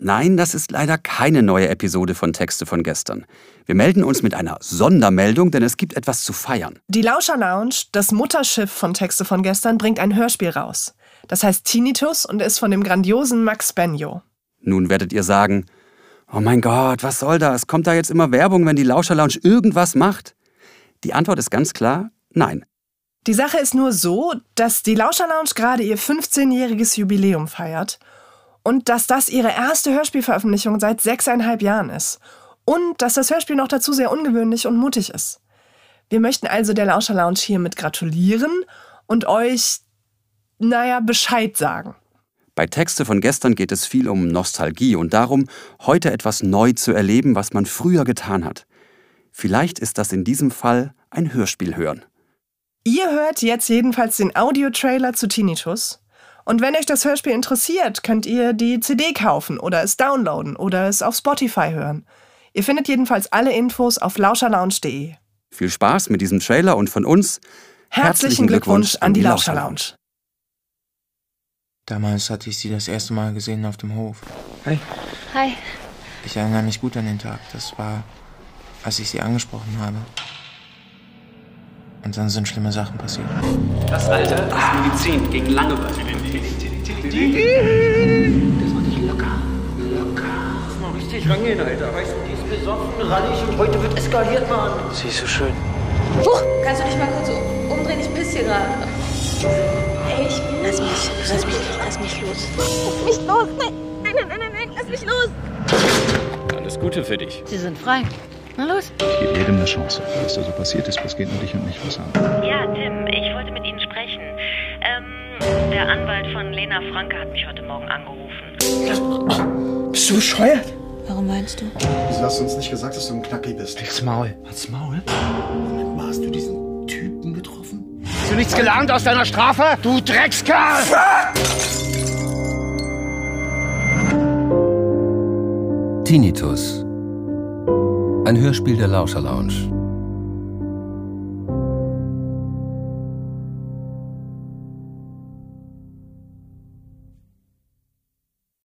Nein, das ist leider keine neue Episode von Texte von gestern. Wir melden uns mit einer Sondermeldung, denn es gibt etwas zu feiern. Die Lauscher Lounge, das Mutterschiff von Texte von gestern, bringt ein Hörspiel raus. Das heißt Tinnitus und ist von dem grandiosen Max Benjo. Nun werdet ihr sagen, oh mein Gott, was soll das? Kommt da jetzt immer Werbung, wenn die Lauscher Lounge irgendwas macht? Die Antwort ist ganz klar, nein. Die Sache ist nur so, dass die Lauscher Lounge gerade ihr 15-jähriges Jubiläum feiert und dass das ihre erste Hörspielveröffentlichung seit sechseinhalb Jahren ist. Und dass das Hörspiel noch dazu sehr ungewöhnlich und mutig ist. Wir möchten also der Lauscher Lounge hiermit gratulieren und euch, naja, Bescheid sagen. Bei Texte von gestern geht es viel um Nostalgie und darum, heute etwas neu zu erleben, was man früher getan hat. Vielleicht ist das in diesem Fall ein Hörspiel hören. Ihr hört jetzt jedenfalls den Audiotrailer zu Tinnitus. Und wenn euch das Hörspiel interessiert, könnt ihr die CD kaufen oder es downloaden oder es auf Spotify hören. Ihr findet jedenfalls alle Infos auf lauscherlounge.de. Viel Spaß mit diesem Trailer und von uns herzlichen Glückwunsch an die Lauscher Lounge. Damals hatte ich sie das erste Mal gesehen auf dem Hof. Hi. Hi. Ich erinnere mich gut an den Tag. Das war, als ich sie angesprochen habe. Und dann sind schlimme Sachen passiert. Das Alter ist Medizin gegen Langeweile. Das war nicht locker. Locker. Lass mal richtig rangehen, Alter. Weißt du, die ist besoffen, rallig und heute wird eskaliert, Mann. Sie ist so schön. Puh, kannst du dich mal kurz umdrehen? Ich piss hier gerade. Ey, ich bin... Lass mich, lass mich, lass mich los. Lass mich los. Nein, nein, nein, nein, nein, lass mich los. Alles Gute für dich. Sie sind frei. Na los. Ich gebe jedem eine Chance. Was da so passiert ist, das geht nur dich und mich was an. Ja, Tim, ich wollte mit Ihnen sprechen. Ähm, der Anwalt von Lena Franke hat mich heute Morgen angerufen. Bist du bescheuert? Warum meinst du? Wieso hast du uns nicht gesagt, dass du ein Knacki bist? Halt's Maul. Halt's Maul? Moment mal, hast du diesen Typen getroffen? Hast du nichts gelernt aus deiner Strafe? Du Dreckskerl! Tinnitus. Ein Hörspiel der Lauscher Lounge.